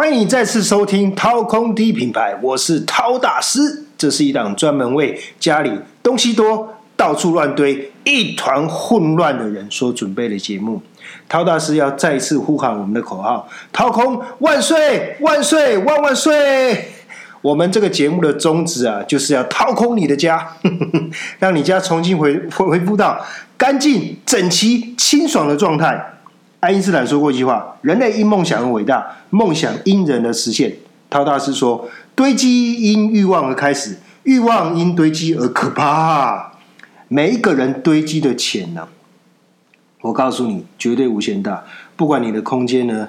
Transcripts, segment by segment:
欢迎再次收听掏空低品牌，我是掏大师。这是一档专门为家里东西多、到处乱堆、一团混乱的人所准备的节目。掏大师要再次呼喊我们的口号：掏空万岁万岁万万岁！我们这个节目的宗旨啊，就是要掏空你的家，让你家重新回恢复到干净、整齐、清爽的状态。爱因斯坦说过一句话：“人类因梦想而伟大，梦想因人而实现。”陶大师说：“堆积因欲望而开始，欲望因堆积而可怕。”每一个人堆积的潜能，我告诉你，绝对无限大。不管你的空间呢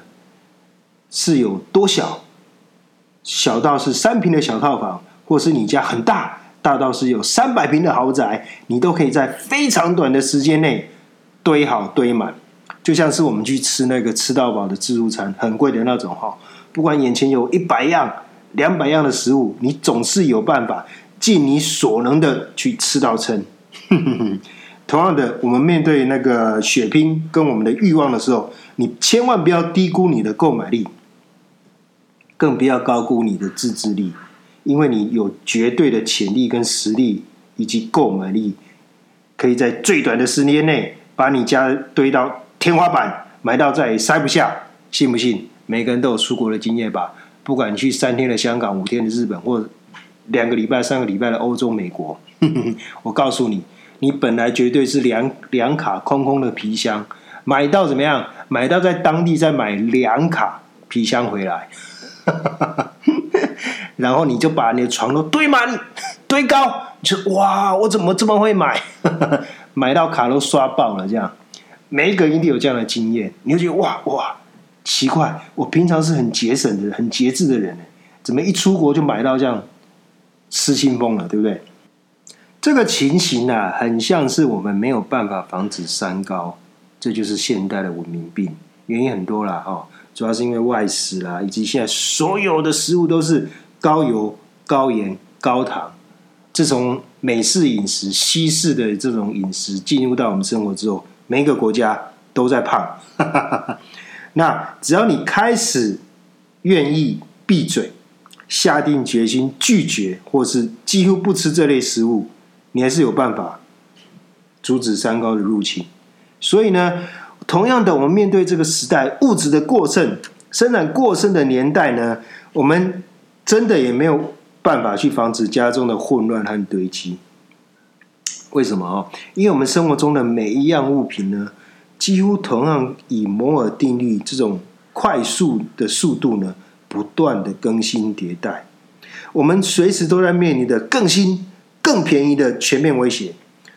是有多小，小到是三平的小套房，或是你家很大，大到是有三百平的豪宅，你都可以在非常短的时间内堆好堆满。就像是我们去吃那个吃到饱的自助餐，很贵的那种哈。不管眼前有一百样、两百样的食物，你总是有办法尽你所能的去吃到撑。同样的，我们面对那个血拼跟我们的欲望的时候，你千万不要低估你的购买力，更不要高估你的自制力，因为你有绝对的潜力跟实力以及购买力，可以在最短的时间内把你家堆到。天花板买到再也塞不下，信不信？每个人都有出国的经验吧。不管你去三天的香港、五天的日本，或两个礼拜、三个礼拜的欧洲、美国，我告诉你，你本来绝对是两两卡空空的皮箱，买到怎么样？买到在当地再买两卡皮箱回来，然后你就把你的床都堆满、堆高，你说哇，我怎么这么会买？买到卡都刷爆了，这样。每一个一定有这样的经验，你会觉得哇哇奇怪，我平常是很节省的、很节制的人，怎么一出国就买到这样失心疯了，对不对？这个情形啊，很像是我们没有办法防止三高，这就是现代的文明病。原因很多啦，哈，主要是因为外食啦，以及现在所有的食物都是高油、高盐、高糖。自从美式饮食、西式的这种饮食进入到我们生活之后，每一个国家都在胖，那只要你开始愿意闭嘴，下定决心拒绝，或是几乎不吃这类食物，你还是有办法阻止三高的入侵。所以呢，同样的，我们面对这个时代物质的过剩、生产过剩的年代呢，我们真的也没有办法去防止家中的混乱和堆积。为什么哦？因为我们生活中的每一样物品呢，几乎同样以摩尔定律这种快速的速度呢，不断的更新迭代。我们随时都在面临的更新、更便宜的全面威胁。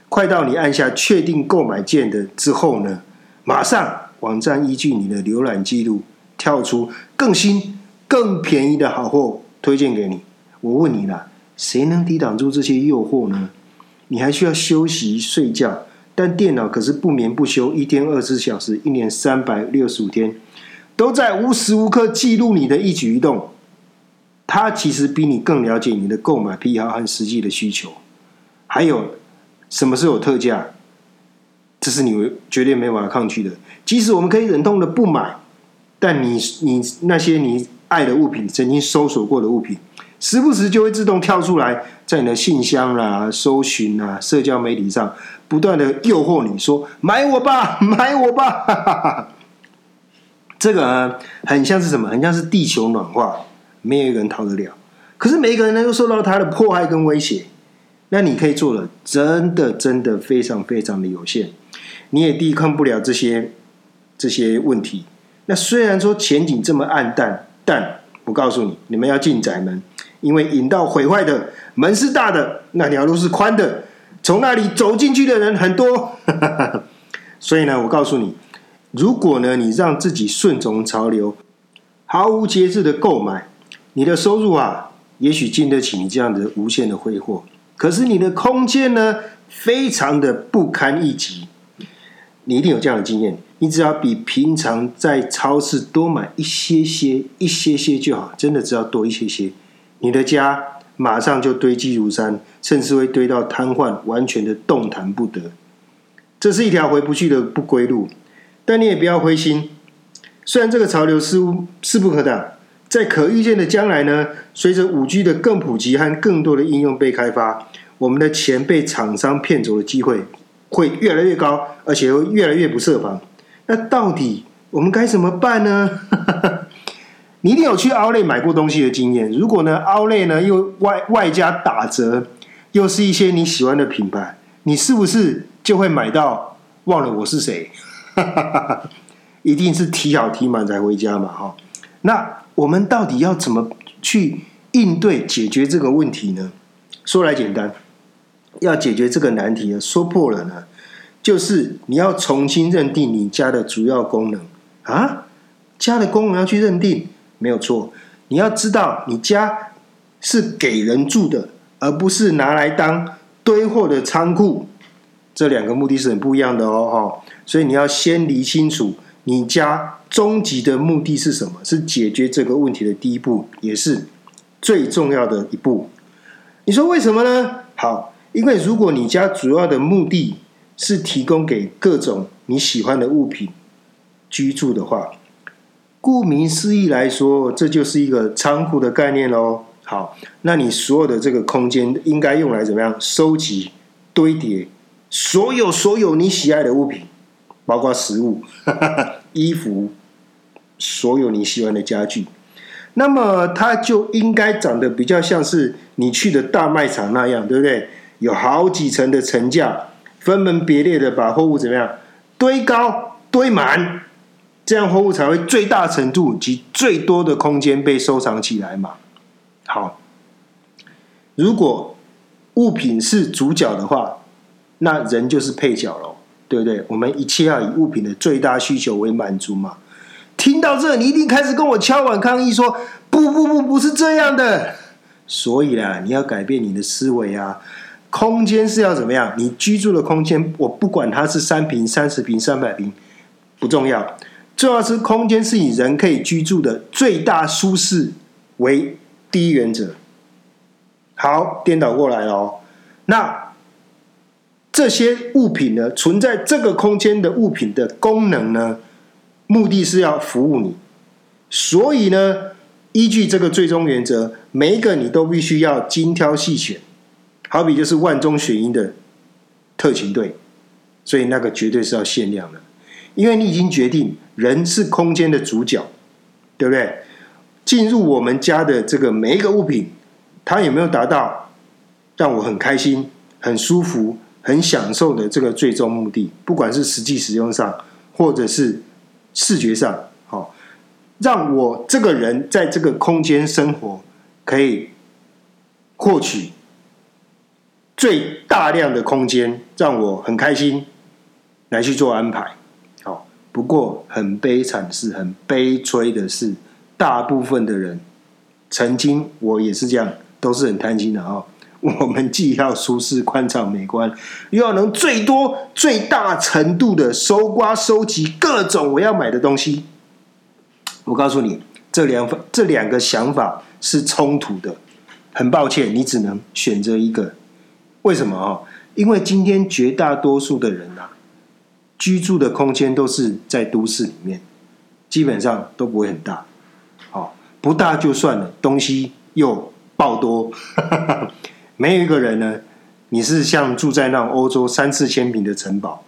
快到你按下确定购买键的之后呢，马上网站依据你的浏览记录跳出更新、更便宜的好货推荐给你。我问你啦，谁能抵挡住这些诱惑呢？你还需要休息睡觉，但电脑可是不眠不休，一天二十四小时，一年三百六十五天，都在无时无刻记录你的一举一动。它其实比你更了解你的购买癖好和实际的需求。还有什么是有特价？这是你绝对没办法抗拒的。即使我们可以忍痛的不买，但你你那些你爱的物品，曾经搜索过的物品。时不时就会自动跳出来，在你的信箱啦、搜寻啊、社交媒体上，不断的诱惑你说：“买我吧，买我吧！” 这个很像是什么？很像是地球暖化，没有一个人逃得了。可是每一个人呢，都受到他的迫害跟威胁。那你可以做的，真的真的非常非常的有限。你也抵抗不了这些这些问题。那虽然说前景这么暗淡，但我告诉你，你们要进窄门。因为引到毁坏的门是大的，那条路是宽的，从那里走进去的人很多，所以呢，我告诉你，如果呢你让自己顺从潮流，毫无节制的购买，你的收入啊，也许经得起你这样的无限的挥霍，可是你的空间呢，非常的不堪一击。你一定有这样的经验，你只要比平常在超市多买一些些、一些些就好，真的只要多一些些。你的家马上就堆积如山，甚至会堆到瘫痪，完全的动弹不得。这是一条回不去的不归路。但你也不要灰心，虽然这个潮流似乎势不可挡，在可预见的将来呢，随着五 G 的更普及和更多的应用被开发，我们的钱被厂商骗走的机会会越来越高，而且会越来越不设防。那到底我们该怎么办呢？你一定有去 Outlet 买过东西的经验。如果呢，Outlet 呢又外外加打折，又是一些你喜欢的品牌，你是不是就会买到忘了我是谁？一定是提好提满才回家嘛，哈。那我们到底要怎么去应对解决这个问题呢？说来简单，要解决这个难题呢，说破了呢，就是你要重新认定你家的主要功能啊，家的功能要去认定。没有错，你要知道，你家是给人住的，而不是拿来当堆货的仓库。这两个目的是很不一样的哦，哈。所以你要先理清楚，你家终极的目的是什么？是解决这个问题的第一步，也是最重要的一步。你说为什么呢？好，因为如果你家主要的目的是提供给各种你喜欢的物品居住的话。顾名思义来说，这就是一个仓库的概念喽。好，那你所有的这个空间应该用来怎么样收集、堆叠所有所有你喜爱的物品，包括食物、衣服，所有你喜欢的家具。那么它就应该长得比较像是你去的大卖场那样，对不对？有好几层的层架，分门别类的把货物怎么样堆高、堆满。这样货物才会最大程度及最多的空间被收藏起来嘛？好，如果物品是主角的话，那人就是配角喽，对不对？我们一切要以物品的最大需求为满足嘛。听到这，你一定开始跟我敲碗抗议说：“不不不，不是这样的。”所以啦，你要改变你的思维啊！空间是要怎么样？你居住的空间，我不管它是三平、三十平、三百平，不重要。重要是空间是以人可以居住的最大舒适为第一原则。好，颠倒过来了哦。那这些物品呢，存在这个空间的物品的功能呢，目的是要服务你。所以呢，依据这个最终原则，每一个你都必须要精挑细选。好比就是万中选一的特勤队，所以那个绝对是要限量的。因为你已经决定人是空间的主角，对不对？进入我们家的这个每一个物品，它有没有达到让我很开心、很舒服、很享受的这个最终目的？不管是实际使用上，或者是视觉上，好，让我这个人在这个空间生活，可以获取最大量的空间，让我很开心，来去做安排。不过很悲惨的是，很悲催的是，大部分的人，曾经我也是这样，都是很贪心的啊。我们既要舒适、宽敞、美观，又要能最多、最大程度的搜刮、收集各种我要买的东西。我告诉你，这两这两个想法是冲突的。很抱歉，你只能选择一个。为什么啊？因为今天绝大多数的人啊。居住的空间都是在都市里面，基本上都不会很大，好不大就算了，东西又爆多，没有一个人呢，你是像住在那种欧洲三四千平的城堡，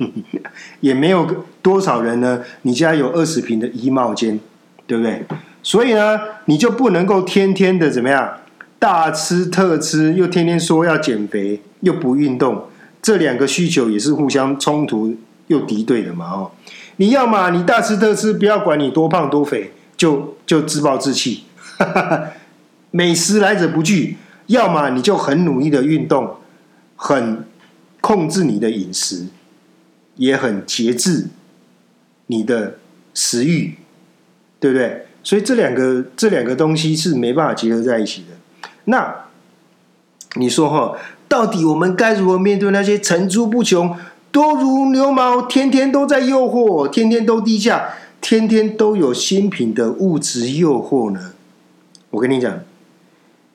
也没有多少人呢，你家有二十平的衣帽间，对不对？所以呢，你就不能够天天的怎么样大吃特吃，又天天说要减肥，又不运动。这两个需求也是互相冲突又敌对的嘛？哦，你要嘛，你大吃特吃，不要管你多胖多肥，就就自暴自弃，美食来者不拒；要么你就很努力的运动，很控制你的饮食，也很节制你的食欲，对不对？所以这两个这两个东西是没办法结合在一起的。那你说哈？到底我们该如何面对那些层出不穷、多如牛毛、天天都在诱惑、天天都低价、天天都有新品的物质诱惑呢？我跟你讲，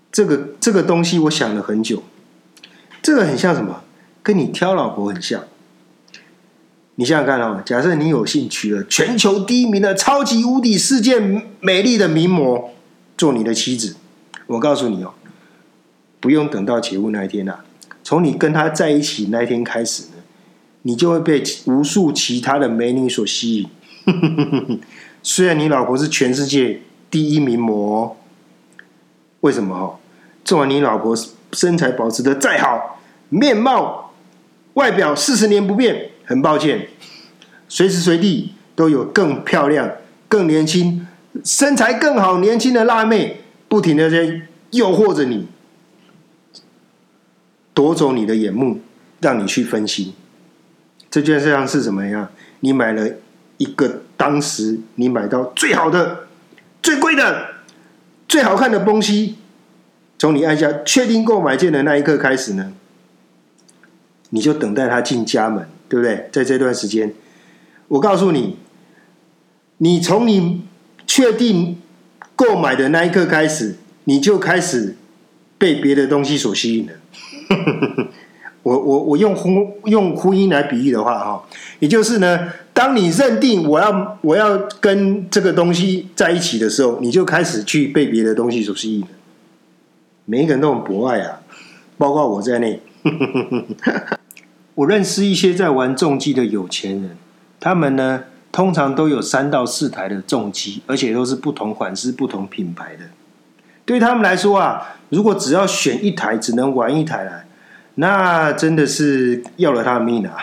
这个这个东西，我想了很久。这个很像什么？跟你挑老婆很像。你想想看哦，假设你有幸娶了全球第一名的超级无敌世界美丽的名模做你的妻子，我告诉你哦，不用等到结婚那一天呐，从你跟他在一起那一天开始呢，你就会被无数其他的美女所吸引。虽然你老婆是全世界第一名模，为什么哈？纵然你老婆身材保持的再好，面貌外表四十年不变。很抱歉，随时随地都有更漂亮、更年轻、身材更好、年轻的辣妹，不停的在诱惑着你，夺走你的眼目，让你去分析。这件事上是什么样？你买了一个当时你买到最好的、最贵的、最好看的东西，从你按下确定购买键的那一刻开始呢，你就等待他进家门。对不对？在这段时间，我告诉你，你从你确定购买的那一刻开始，你就开始被别的东西所吸引了。我我我用婚用婚姻来比喻的话，哈，也就是呢，当你认定我要我要跟这个东西在一起的时候，你就开始去被别的东西所吸引。每一个人都很博爱啊，包括我在内。我认识一些在玩重机的有钱人，他们呢通常都有三到四台的重机，而且都是不同款式、不同品牌的。对他们来说啊，如果只要选一台，只能玩一台来，那真的是要了他的命啊！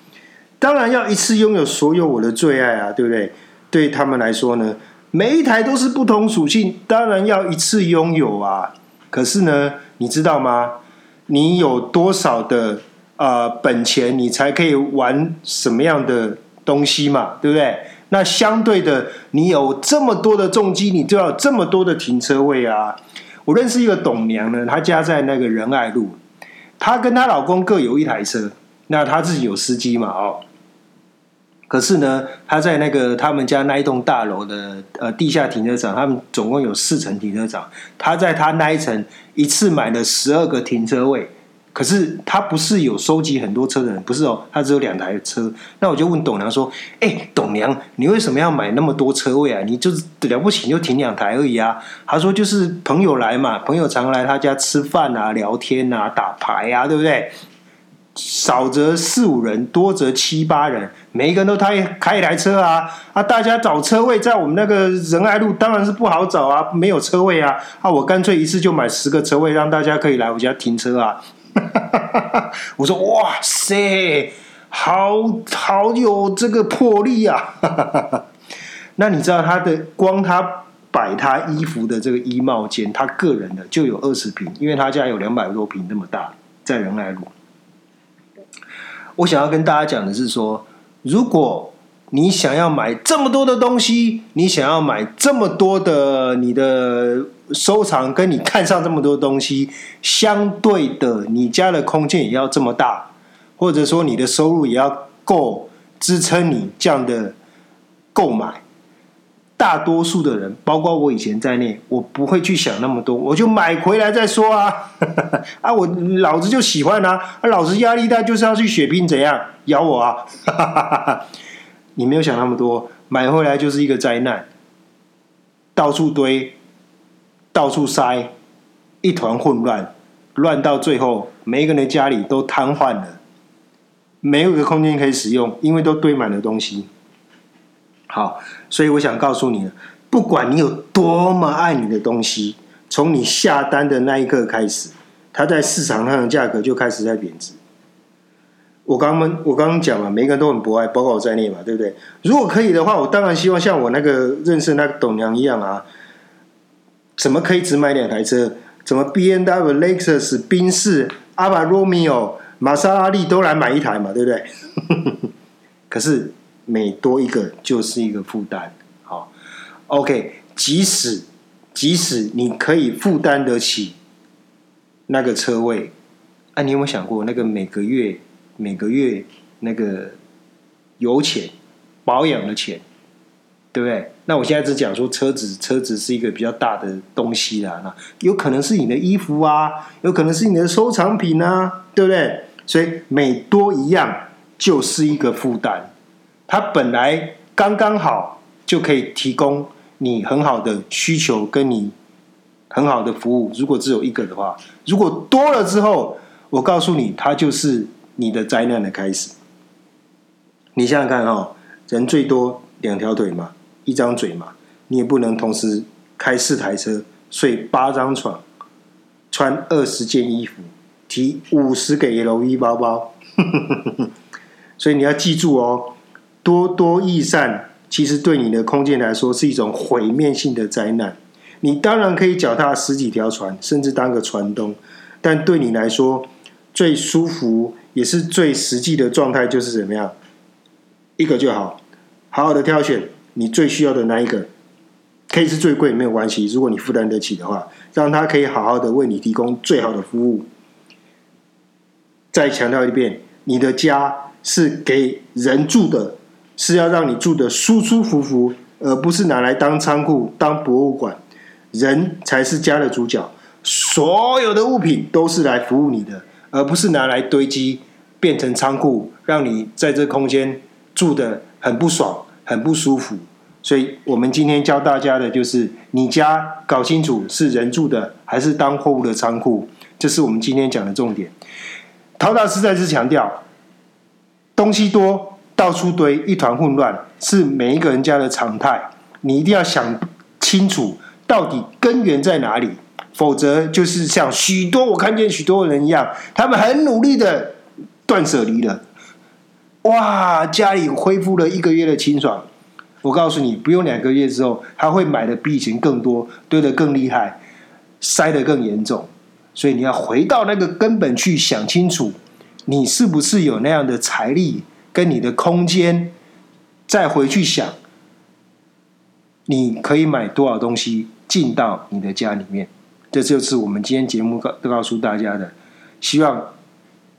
当然要一次拥有所有我的最爱啊，对不对？对他们来说呢，每一台都是不同属性，当然要一次拥有啊。可是呢，你知道吗？你有多少的？呃，本钱你才可以玩什么样的东西嘛，对不对？那相对的，你有这么多的重机，你就要这么多的停车位啊。我认识一个董娘呢，她家在那个仁爱路，她跟她老公各有一台车，那她自己有司机嘛，哦。可是呢，她在那个他们家那一栋大楼的呃地下停车场，他们总共有四层停车场，她在她那一层一次买了十二个停车位。可是他不是有收集很多车的人，不是哦，他只有两台车。那我就问董娘说：“哎，董娘，你为什么要买那么多车位啊？你就是了不起，你就停两台而已啊？”他说：“就是朋友来嘛，朋友常来他家吃饭啊、聊天啊、打牌啊，对不对？少则四五人，多则七八人，每一个人都开开一台车啊啊！大家找车位在我们那个仁爱路当然是不好找啊，没有车位啊啊！我干脆一次就买十个车位，让大家可以来我家停车啊。” 我说哇塞，好好有这个魄力啊！那你知道他的光他摆他衣服的这个衣帽间，他个人的就有二十平，因为他家有两百多平那么大，在仁爱路。我想要跟大家讲的是说，如果你想要买这么多的东西，你想要买这么多的你的。收藏跟你看上这么多东西，相对的，你家的空间也要这么大，或者说你的收入也要够支撑你这样的购买。大多数的人，包括我以前在内，我不会去想那么多，我就买回来再说啊！啊，我老子就喜欢啊！老子压力大，就是要去血拼，怎样咬我啊？你没有想那么多，买回来就是一个灾难，到处堆。到处塞，一团混乱，乱到最后，每一个人的家里都瘫痪了，没有一个空间可以使用，因为都堆满了东西。好，所以我想告诉你，不管你有多么爱你的东西，从你下单的那一刻开始，它在市场上的价格就开始在贬值。我刚刚我刚刚讲了，每个人都很博爱，包括我在内嘛，对不对？如果可以的话，我当然希望像我那个认识那个董娘一样啊。怎么可以只买两台车？怎么 B N W、Lexus、宾士、阿巴罗密欧、玛莎拉蒂都来买一台嘛？对不对？可是每多一个就是一个负担。好，OK，即使即使你可以负担得起那个车位，啊，你有没有想过那个每个月每个月那个油钱、保养的钱？对不对？那我现在只讲说车子，车子是一个比较大的东西啦。那有可能是你的衣服啊，有可能是你的收藏品啊，对不对？所以每多一样就是一个负担。它本来刚刚好就可以提供你很好的需求，跟你很好的服务。如果只有一个的话，如果多了之后，我告诉你，它就是你的灾难的开始。你想想看哦，人最多两条腿嘛，一张嘴嘛，你也不能同时开四台车，睡八张床，穿二十件衣服，提五十个 LV 包包。所以你要记住哦，多多益善，其实对你的空间来说是一种毁灭性的灾难。你当然可以脚踏十几条船，甚至当个船东，但对你来说最舒服也是最实际的状态就是怎么样？一个就好，好好的挑选你最需要的那一个，可以是最贵没有关系，如果你负担得起的话，让他可以好好的为你提供最好的服务。再强调一遍，你的家。是给人住的，是要让你住的舒舒服服，而不是拿来当仓库、当博物馆。人才是家的主角，所有的物品都是来服务你的，而不是拿来堆积变成仓库，让你在这空间住的很不爽、很不舒服。所以我们今天教大家的就是，你家搞清楚是人住的还是当货物的仓库，这是我们今天讲的重点。陶大师再次强调。东西多，到处堆，一团混乱，是每一个人家的常态。你一定要想清楚，到底根源在哪里，否则就是像许多我看见许多人一样，他们很努力的断舍离了。哇，家里恢复了一个月的清爽。我告诉你，不用两个月之后，他会买的比以前更多，堆得更厉害，塞得更严重。所以你要回到那个根本去想清楚。你是不是有那样的财力跟你的空间？再回去想，你可以买多少东西进到你的家里面？这就是我们今天节目告告诉大家的，希望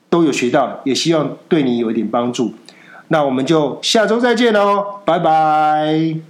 都有学到，也希望对你有一点帮助。那我们就下周再见喽，拜拜。